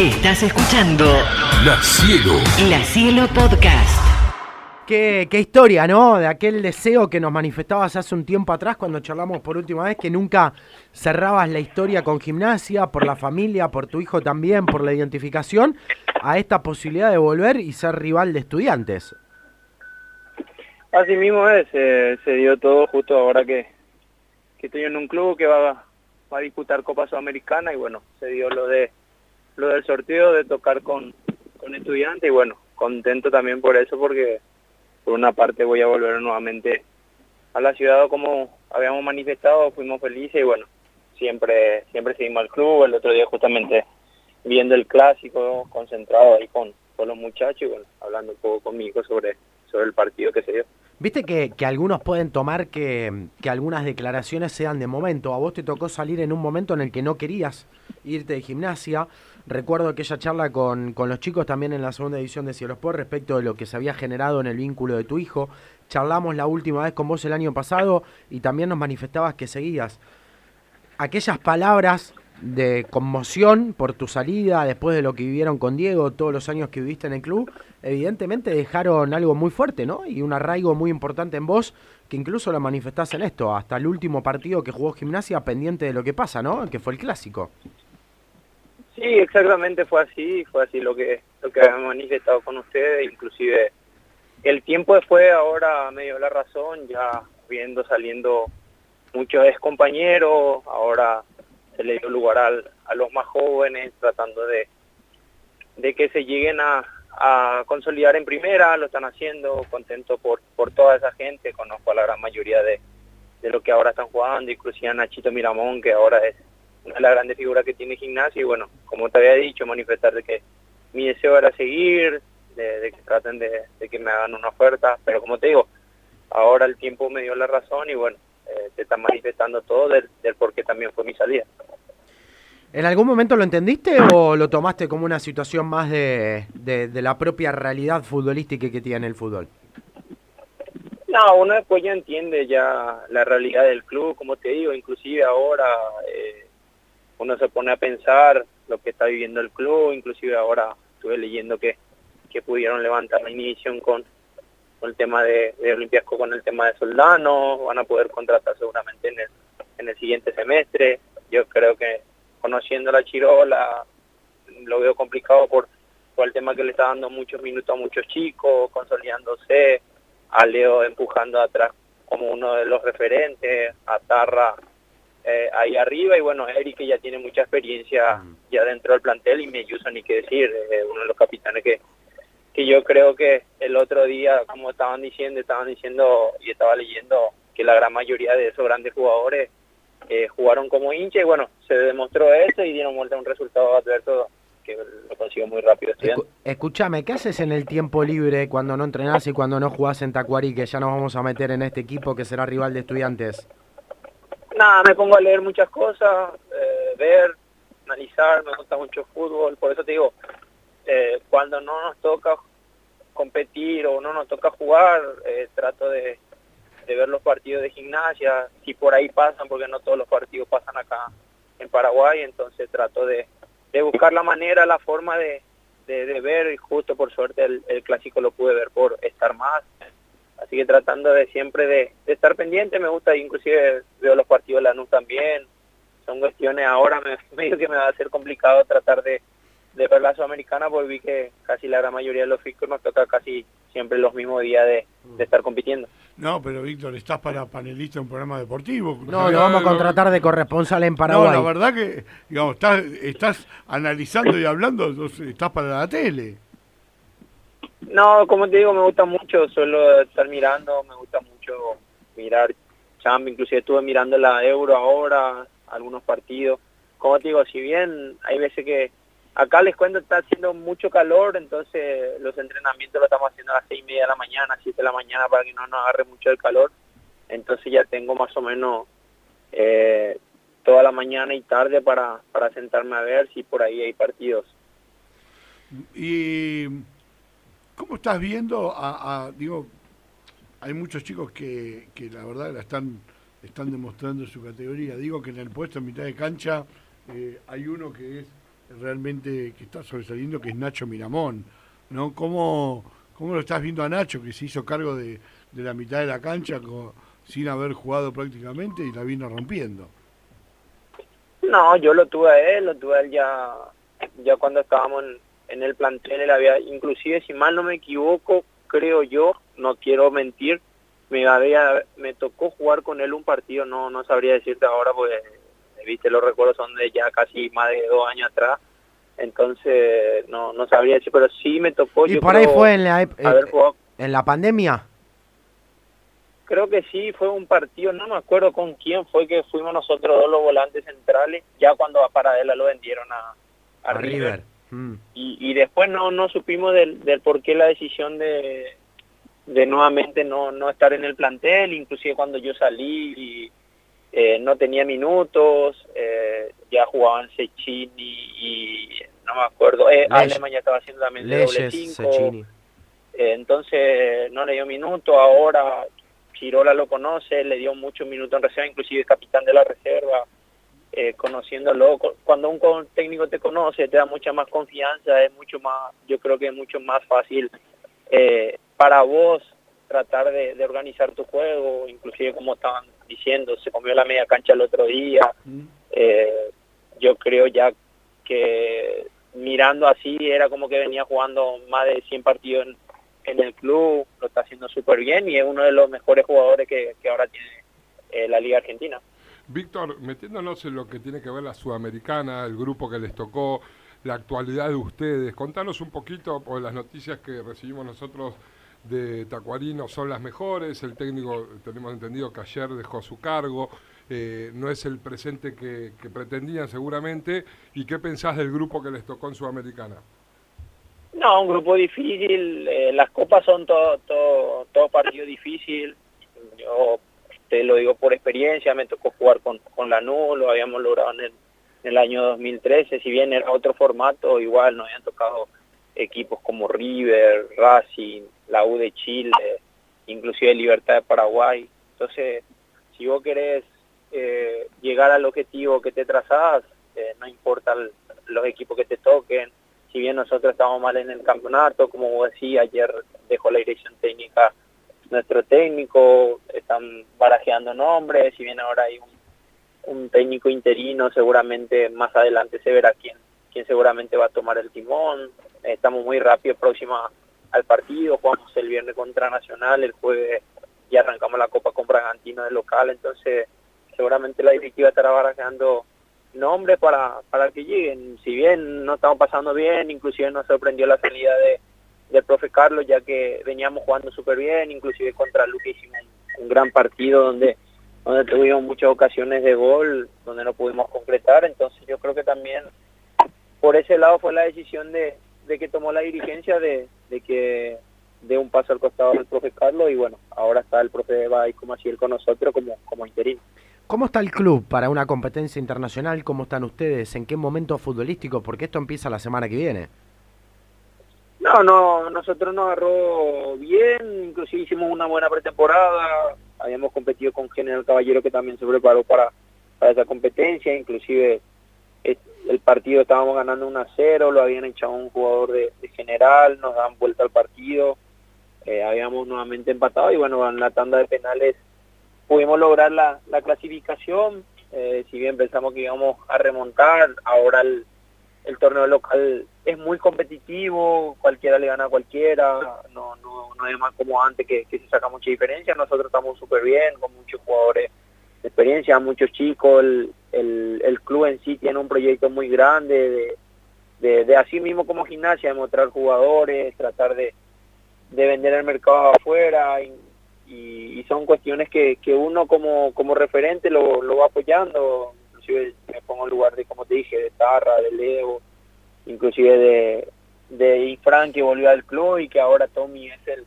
Estás escuchando La Cielo. La Cielo Podcast. Qué, qué historia, ¿no? De aquel deseo que nos manifestabas hace un tiempo atrás cuando charlamos por última vez, que nunca cerrabas la historia con gimnasia, por la familia, por tu hijo también, por la identificación, a esta posibilidad de volver y ser rival de estudiantes. Así mismo es, eh, se dio todo justo ahora que, que estoy en un club que va, va a disputar Copa Sudamericana y bueno, se dio lo de lo del sorteo de tocar con, con estudiantes y bueno, contento también por eso porque por una parte voy a volver nuevamente a la ciudad como habíamos manifestado, fuimos felices y bueno, siempre siempre seguimos al club, el otro día justamente viendo el clásico, concentrado ahí con, con los muchachos y bueno, hablando un poco conmigo sobre, sobre el partido que se dio. Viste que, que algunos pueden tomar que, que algunas declaraciones sean de momento. A vos te tocó salir en un momento en el que no querías irte de gimnasia. Recuerdo aquella charla con, con los chicos también en la segunda edición de Cielos por respecto de lo que se había generado en el vínculo de tu hijo. Charlamos la última vez con vos el año pasado y también nos manifestabas que seguías. Aquellas palabras de conmoción por tu salida, después de lo que vivieron con Diego, todos los años que viviste en el club, evidentemente dejaron algo muy fuerte, ¿no? Y un arraigo muy importante en vos, que incluso lo manifestás en esto, hasta el último partido que jugó Gimnasia, pendiente de lo que pasa, ¿no? Que fue el clásico. Sí, exactamente fue así, fue así lo que lo que habíamos manifestado con ustedes, inclusive el tiempo fue ahora medio la razón, ya viendo saliendo muchos ex compañeros, ahora se le dio lugar al, a los más jóvenes, tratando de, de que se lleguen a, a consolidar en primera, lo están haciendo, contento por, por toda esa gente, conozco a la gran mayoría de, de lo que ahora están jugando, inclusive a Nachito Miramón, que ahora es una de las grandes figuras que tiene gimnasio, y bueno, como te había dicho, manifestar de que mi deseo era seguir, de, de que traten de, de, que me hagan una oferta, pero como te digo, ahora el tiempo me dio la razón y bueno, eh, se está manifestando todo del, del por qué también fue mi salida. ¿En algún momento lo entendiste o lo tomaste como una situación más de, de, de la propia realidad futbolística que tiene el fútbol? No, uno después ya entiende ya la realidad del club, como te digo, inclusive ahora eh, uno se pone a pensar lo que está viviendo el club, inclusive ahora estuve leyendo que, que pudieron levantar la inhibición con, con el tema de, de Olimpiasco, con el tema de Soldano, van a poder contratar seguramente en el, en el siguiente semestre, yo creo que conociendo la Chirola lo veo complicado por, por el tema que le está dando muchos minutos a muchos chicos, consolidándose, a Leo empujando atrás como uno de los referentes, a Tarra eh, ahí arriba y bueno, Eric que ya tiene mucha experiencia mm. ya dentro del plantel y me uso ni qué decir, eh, uno de los capitanes que, que yo creo que el otro día, como estaban diciendo, estaban diciendo y estaba leyendo que la gran mayoría de esos grandes jugadores eh, jugaron como hincha y bueno, se demostró eso y dieron vuelta a un resultado adverso que lo consiguió muy rápido. Escu escúchame, ¿qué haces en el tiempo libre cuando no entrenás y cuando no jugás en Tacuarí, que ya nos vamos a meter en este equipo que será rival de estudiantes? Nada, me pongo a leer muchas cosas, eh, ver, analizar, me gusta mucho fútbol, por eso te digo, eh, cuando no nos toca competir o no nos toca jugar, eh, trato de, ver los partidos de gimnasia, si por ahí pasan, porque no todos los partidos pasan acá en Paraguay, entonces trato de, buscar la manera, la forma de, de, ver, y justo por suerte el, el, clásico lo pude ver por estar más, así que tratando de siempre de, estar pendiente, me gusta, inclusive veo los partidos de la NUS también, son cuestiones ahora, me, medio que me va a ser complicado tratar de, de ver la Sudamericana, porque vi que casi la gran mayoría de los fiscos nos toca casi siempre los mismos días de, de estar compitiendo. No, pero Víctor, estás para panelista en un programa deportivo. No, lo vamos a contratar de corresponsal en Paraguay. No, la verdad que, digamos, estás, estás analizando y hablando, estás para la tele. No, como te digo, me gusta mucho solo estar mirando, me gusta mucho mirar Champions, inclusive estuve mirando la Euro ahora, algunos partidos. Como te digo, si bien hay veces que acá les cuento está haciendo mucho calor, entonces los entrenamientos los estamos haciendo a las seis y media de la mañana, siete de la mañana para que no nos agarre mucho el calor. Entonces ya tengo más o menos eh, toda la mañana y tarde para, para sentarme a ver si por ahí hay partidos. Y ¿cómo estás viendo a, digo, hay muchos chicos que, que la verdad la están, están demostrando su categoría. Digo que en el puesto en mitad de cancha eh, hay uno que es realmente que está sobresaliendo, que es Nacho Miramón, ¿no? ¿Cómo, cómo lo estás viendo a Nacho, que se hizo cargo de, de la mitad de la cancha sin haber jugado prácticamente y la vino rompiendo? No, yo lo tuve a él, lo tuve a él ya, ya cuando estábamos en, en el plantel, él había, inclusive si mal no me equivoco, creo yo, no quiero mentir, me había, me tocó jugar con él un partido, no, no sabría decirte ahora, porque viste los recuerdos son de ya casi más de dos años atrás, entonces no, no sabría decir, pero sí me tocó. ¿Y por ahí fue en la, en la pandemia? Creo que sí, fue un partido, no me acuerdo con quién fue que fuimos nosotros dos los volantes centrales, ya cuando a Paradela lo vendieron a, a, River. Mm. Y, y después no, no supimos del, del por qué la decisión de, de nuevamente no, no estar en el plantel, inclusive cuando yo salí y eh, no tenía minutos, eh, ya jugaban Sechini y no me acuerdo, eh, Alemania estaba haciendo también doble cinco, eh, entonces no le dio minutos, ahora Chirola lo conoce, le dio muchos minutos en reserva, inclusive capitán de la reserva, eh, conociéndolo, cuando un técnico te conoce te da mucha más confianza, es mucho más, yo creo que es mucho más fácil eh, para vos tratar de, organizar tu juego, inclusive como estaban diciendo, se comió la media cancha el otro día, eh, yo creo ya que mirando así era como que venía jugando más de 100 partidos en, el club, lo está haciendo súper bien y es uno de los mejores jugadores que, ahora tiene eh, la Liga Argentina. Víctor, metiéndonos en lo que tiene que ver la Sudamericana, el grupo que les tocó, la actualidad de ustedes, contanos un poquito, por las noticias que recibimos nosotros de Tacuarino son las mejores, el técnico tenemos entendido que ayer dejó su cargo, eh, no es el presente que, pretendían seguramente, ¿y qué pensás del grupo que les tocó en Sudamericana? No, un grupo difícil, eh, las copas son todo, todo, todo partido difícil, yo te lo digo por experiencia, me tocó jugar con, con la NU, lo habíamos logrado en el, en el año 2013, si bien era otro formato, igual nos habían tocado equipos como River, Racing, la U de Chile, inclusive Libertad de Paraguay. Entonces, si vos querés eh, llegar al objetivo que te trazás, eh, no importa los equipos que te toquen, si bien nosotros estamos mal en el campeonato, como vos decís, ayer dejó la dirección técnica nuestro técnico, están barajeando nombres, si bien ahora hay un, un técnico interino, seguramente más adelante se verá quién, quién seguramente va a tomar el timón, estamos muy rápido, próxima al partido, jugamos el viernes contra Nacional, el jueves y arrancamos la Copa con Bragantino de local, entonces seguramente la directiva estará barajando nombres para, para que lleguen, si bien no estamos pasando bien, inclusive nos sorprendió la salida de del profe Carlos, ya que veníamos jugando súper bien, inclusive contra Luque hicimos un, gran partido donde donde tuvimos muchas ocasiones de gol, donde no pudimos concretar, entonces yo creo que también por ese lado fue la decisión de, de que tomó la dirigencia de, de que dé un paso al costado del profe Carlos y bueno, ahora está el profe Bay como así él con nosotros como, como interino. ¿Cómo está el club para una competencia internacional? ¿Cómo están ustedes? ¿En qué momento futbolístico? Porque esto empieza la semana que viene. No, no, nosotros nos agarró bien, inclusive hicimos una buena pretemporada, habíamos competido con General Caballero que también se preparó para, para esa competencia, inclusive el partido estábamos ganando 1 a 0, lo habían echado un jugador de, general, nos dan vuelta al partido, eh, habíamos nuevamente empatado y bueno, en la tanda de penales pudimos lograr la, la clasificación, eh, si bien pensamos que íbamos a remontar, ahora el, el torneo local es muy competitivo, cualquiera le gana a cualquiera, no, no, no es más como antes que, que se saca mucha diferencia, nosotros estamos súper bien, con muchos jugadores de experiencia, muchos chicos, el, el, el, club en sí tiene un proyecto muy grande de, de, así mismo como gimnasia, de mostrar jugadores, tratar de, de vender el mercado afuera y, y, son cuestiones que, que uno como, como referente lo, lo va apoyando, inclusive me pongo en lugar de, como te dije, de Tarra, de Leo, inclusive de, de Ifran que volvió al club y que ahora Tommy es el,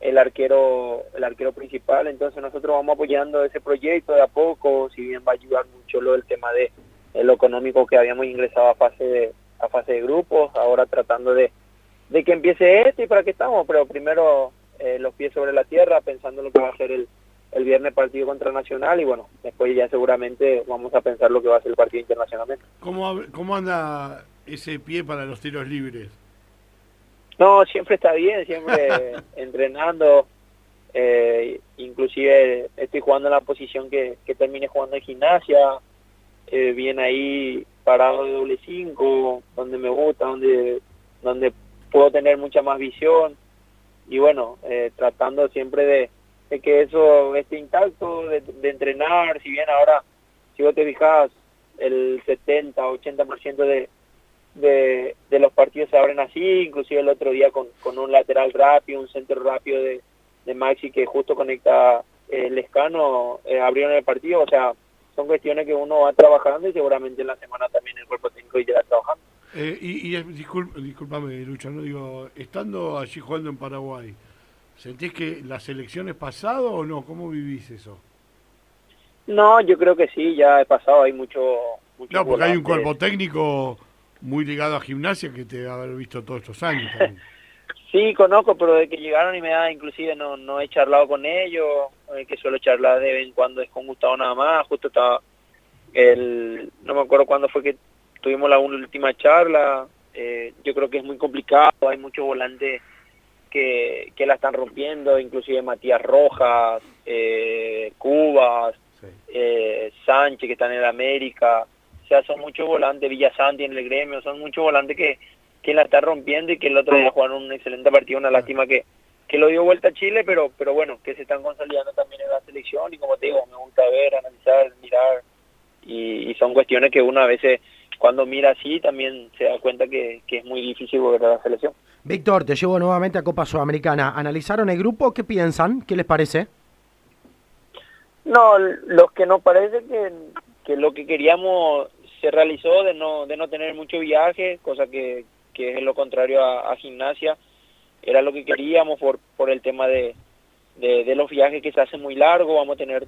el arquero el arquero principal entonces nosotros vamos apoyando ese proyecto de a poco si bien va a ayudar mucho lo del tema de, lo económico que habíamos ingresado a fase de a fase de grupos ahora tratando de, de que empiece este y para qué estamos pero primero eh, los pies sobre la tierra pensando lo que va a ser el el viernes partido contra Nacional y bueno, después ya seguramente vamos a pensar lo que va a ser el partido internacionalmente. ¿Cómo, cómo anda ese pie para los tiros libres? No, siempre está bien, siempre entrenando. Eh, inclusive estoy jugando en la posición que, que termine jugando en gimnasia. Eh, bien ahí parado de doble cinco, donde me gusta, donde, donde puedo tener mucha más visión. Y bueno, eh, tratando siempre de, de que eso esté intacto, de, de entrenar. Si bien ahora, si vos te fijas, el 70, 80% de, de, de los partidos se abren así, inclusive el otro día con, con un lateral rápido, un centro rápido de, de Maxi que justo conecta el escano, eh, abrieron el partido, o sea, son cuestiones que uno va trabajando y seguramente en la semana también el cuerpo técnico irá trabajando. Eh, y, y discul- discúlpame, Lucha, no digo, estando allí jugando en Paraguay, ¿sentís que la selección es pasado o no? ¿Cómo vivís eso? No, yo creo que sí, ya he pasado, hay mucho... mucho No, porque hay un cuerpo técnico muy ligado a gimnasia que te haber visto todos estos años. también. Sí, conozco, pero de que llegaron y me da, inclusive no, no he charlado con ellos, eh, que suelo charlar de vez en cuando es con Gustavo nada más, justo estaba el, no me acuerdo cuándo fue que tuvimos la última charla, eh, yo creo que es muy complicado, hay muchos volantes que, que la están rompiendo, inclusive Matías Rojas, eh, Cubas, Sí. eh, Sánchez que está en el América, o sea, son muchos volantes, Villasanti en el gremio, son muchos volantes que, que la está rompiendo y que el otro día jugaron un excelente partido, una lástima que, que lo dio vuelta a Chile, pero pero bueno, que se están consolidando también en la selección y como te digo, me gusta ver, analizar, mirar y, y son cuestiones que uno a veces cuando mira así también se da cuenta que, que es muy difícil volver a la selección. Víctor, te llevo nuevamente a Copa Sudamericana. ¿Analizaron el grupo? ¿Qué piensan? ¿Qué les parece? No, los que nos parece que, que lo que queríamos se realizó de no de no tener mucho viaje, cosa que, que es lo contrario a, gimnasia, era lo que queríamos por, por el tema de, de, los viajes que se hacen muy largos, vamos a tener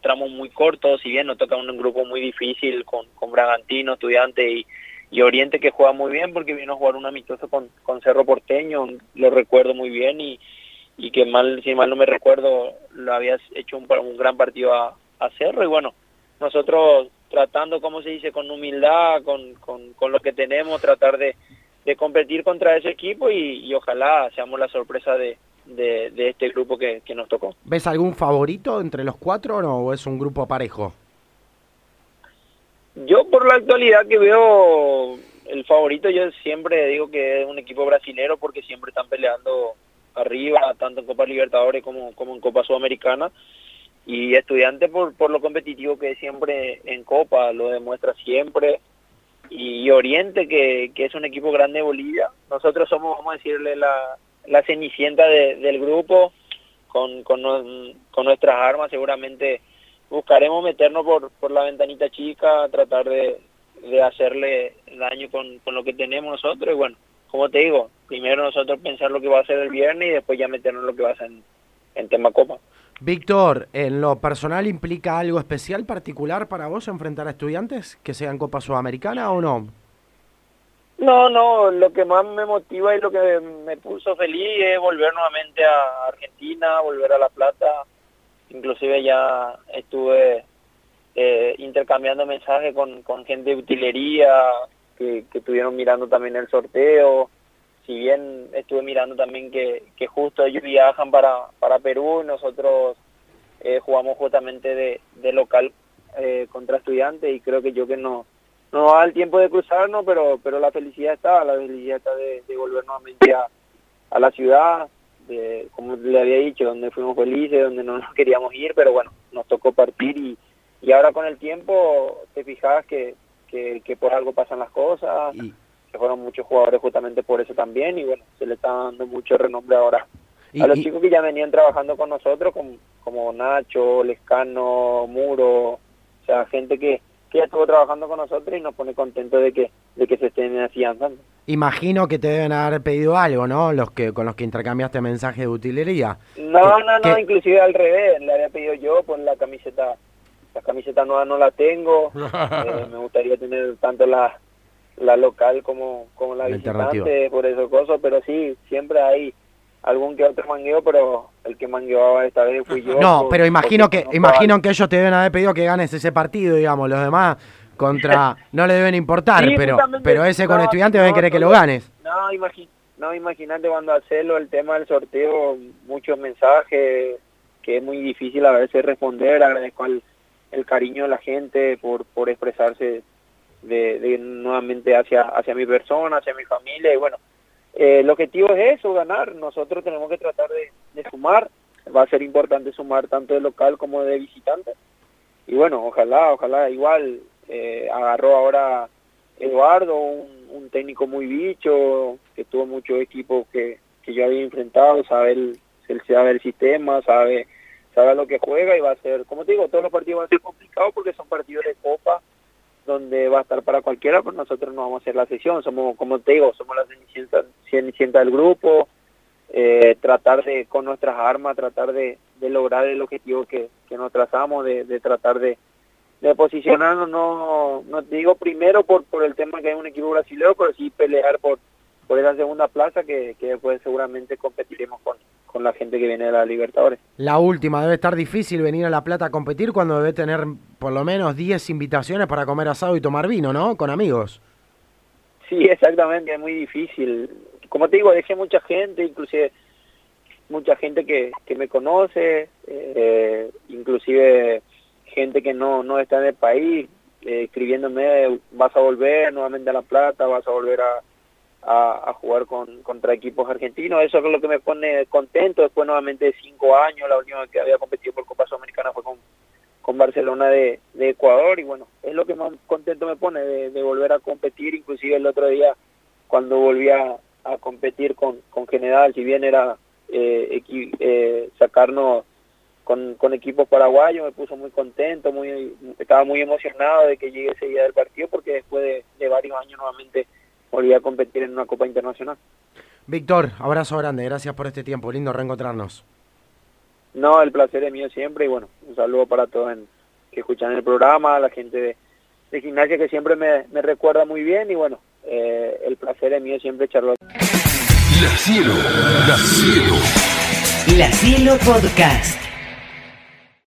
tramos muy cortos, si bien nos toca un, grupo muy difícil con, con Bragantino, Estudiante y, y Oriente que juega muy bien porque vino a jugar un amistoso con, con Cerro Porteño, lo recuerdo muy bien y, y que mal, si mal no me recuerdo, lo habías hecho un, un gran partido a, a Cerro. Y bueno, nosotros tratando, como se dice, con humildad, con, con, con lo que tenemos, tratar de, de competir contra ese equipo y, y ojalá seamos la sorpresa de, de, de este grupo que, que nos tocó. ¿Ves algún favorito entre los cuatro o no? ¿O es un grupo parejo? Yo por la actualidad que veo el favorito, yo siempre digo que es un equipo brasilero porque siempre están peleando arriba, tanto en Copa Libertadores como, como en Copa Sudamericana. Y estudiante por, por lo competitivo que es siempre en Copa, lo demuestra siempre. Y Oriente, que, que es un equipo grande de Bolivia. Nosotros somos, vamos a decirle, la, cenicienta de- del grupo. Con, con, nuestras armas seguramente buscaremos meternos por, por la ventanita chica, tratar de, de hacerle daño con, con lo que tenemos nosotros. Y bueno, como te digo, primero nosotros pensar lo que va a ser el viernes y después ya meternos lo que va a ser en, en tema Copa. Víctor, ¿en lo personal implica algo especial, particular para vos enfrentar a estudiantes que sean Copa Sudamericana o no? No, no, lo que más me motiva y lo que me puso feliz es volver nuevamente a Argentina, volver a La Plata. Inclusive ya estuve eh, intercambiando mensajes con, con gente de utilería que, que estuvieron mirando también el sorteo. Si bien estuve mirando también que, que justo ellos viajan para, para Perú, nosotros eh, jugamos justamente de, de local eh, contra estudiantes y creo que yo que no no da el tiempo de cruzarnos, pero pero la felicidad está, la felicidad está de, volver nuevamente a, a la ciudad, de, como le había dicho, donde fuimos felices, donde no nos queríamos ir, pero bueno, nos tocó partir y, y ahora con el tiempo te fijas que, que, por algo pasan las cosas, que fueron muchos jugadores justamente por eso también y bueno, se le está dando mucho renombre ahora y- a los y- chicos que ya venían trabajando con nosotros, como, como Nacho, Lescano, Muro, o sea, gente que, que ya estuvo trabajando con nosotros y nos pone contento de que, de que se estén afianzando. imagino que te deben haber pedido algo, ¿no? Los que con los que intercambiaste mensajes de utilería. No, ¿Qué- no, no, inclusive al revés, le había pedido yo por la camiseta, la camiseta nueva no la tengo, eh, me gustaría tener tanto la, la local como, como la La visitante, por eso cosas, pero sí, siempre hay algún que otro mangueo, pero el que mangueaba esta vez fui yo. No, por- pero imagino que no imagino que ellos te deben haber pedido que ganes ese partido, digamos. Los demás, contra, no le deben importar, Sí, pero, pero ese con no, estudiantes no, deben querer que lo ganes. No, imagi no imagínate cuando hacerlo el tema del sorteo, muchos mensajes que es muy difícil a veces responder, agradezco el, el cariño de la gente por, por expresarse de, de nuevamente hacia, hacia mi persona, hacia mi familia y bueno, eh, el objetivo es eso, ganar, nosotros tenemos que tratar de, sumar, va a ser importante sumar tanto de local como de visitante. Y bueno, ojalá, ojalá. Igual eh, agarró ahora Eduardo, un, técnico muy bicho, que tuvo muchos equipos que, que yo había enfrentado, sabe el, sabe el sistema, sabe, sabe lo que juega y va a ser, como te digo, todos los partidos van a ser complicados porque son partidos de copa donde va a estar para cualquiera, pero nosotros no vamos a hacer la sesión, somos, como te digo, somos la cenicienta, del grupo, eh, tratar de, con nuestras armas, tratar de, de lograr el objetivo que, que nos trazamos, de, de tratar de, de posicionarnos, no, no digo primero por, por el tema que hay un equipo brasileño, pero sí pelear por, por esa segunda plaza que, que después seguramente competiremos con, con la gente que viene de la Libertadores. La última, debe estar difícil venir a La Plata a competir cuando debe tener por lo menos 10 invitaciones para comer asado y tomar vino, ¿no? Con amigos. Sí, exactamente, es muy difícil. Como te digo, dejé mucha gente, inclusive mucha gente que, que me conoce, eh, inclusive gente que no, no está en el país, eh, escribiéndome, vas a volver nuevamente a La Plata, vas a volver a, a, jugar con, contra equipos argentinos, eso es lo que me pone contento, después nuevamente de cinco años, la última que había competido por Copa Sudamericana fue con, con Barcelona de, de Ecuador. Y bueno, es lo que más contento me pone de, volver a competir, inclusive el otro día cuando volví a, competir con, con General, si bien era eh, equi, eh, sacarnos con, con equipos paraguayos, me puso muy contento, muy estaba muy emocionado de que llegue ese día del partido porque después de, de varios años nuevamente volví a competir en una Copa Internacional. Víctor, abrazo grande, gracias por este tiempo, lindo reencontrarnos. No, el placer es mío siempre y bueno, un saludo para todos en, que escuchan el programa, a la gente de, de gimnasia que siempre me, me, recuerda muy bien y bueno, eh, el placer es mío siempre charlar. La Cielo, La Cielo. La Cielo Podcast.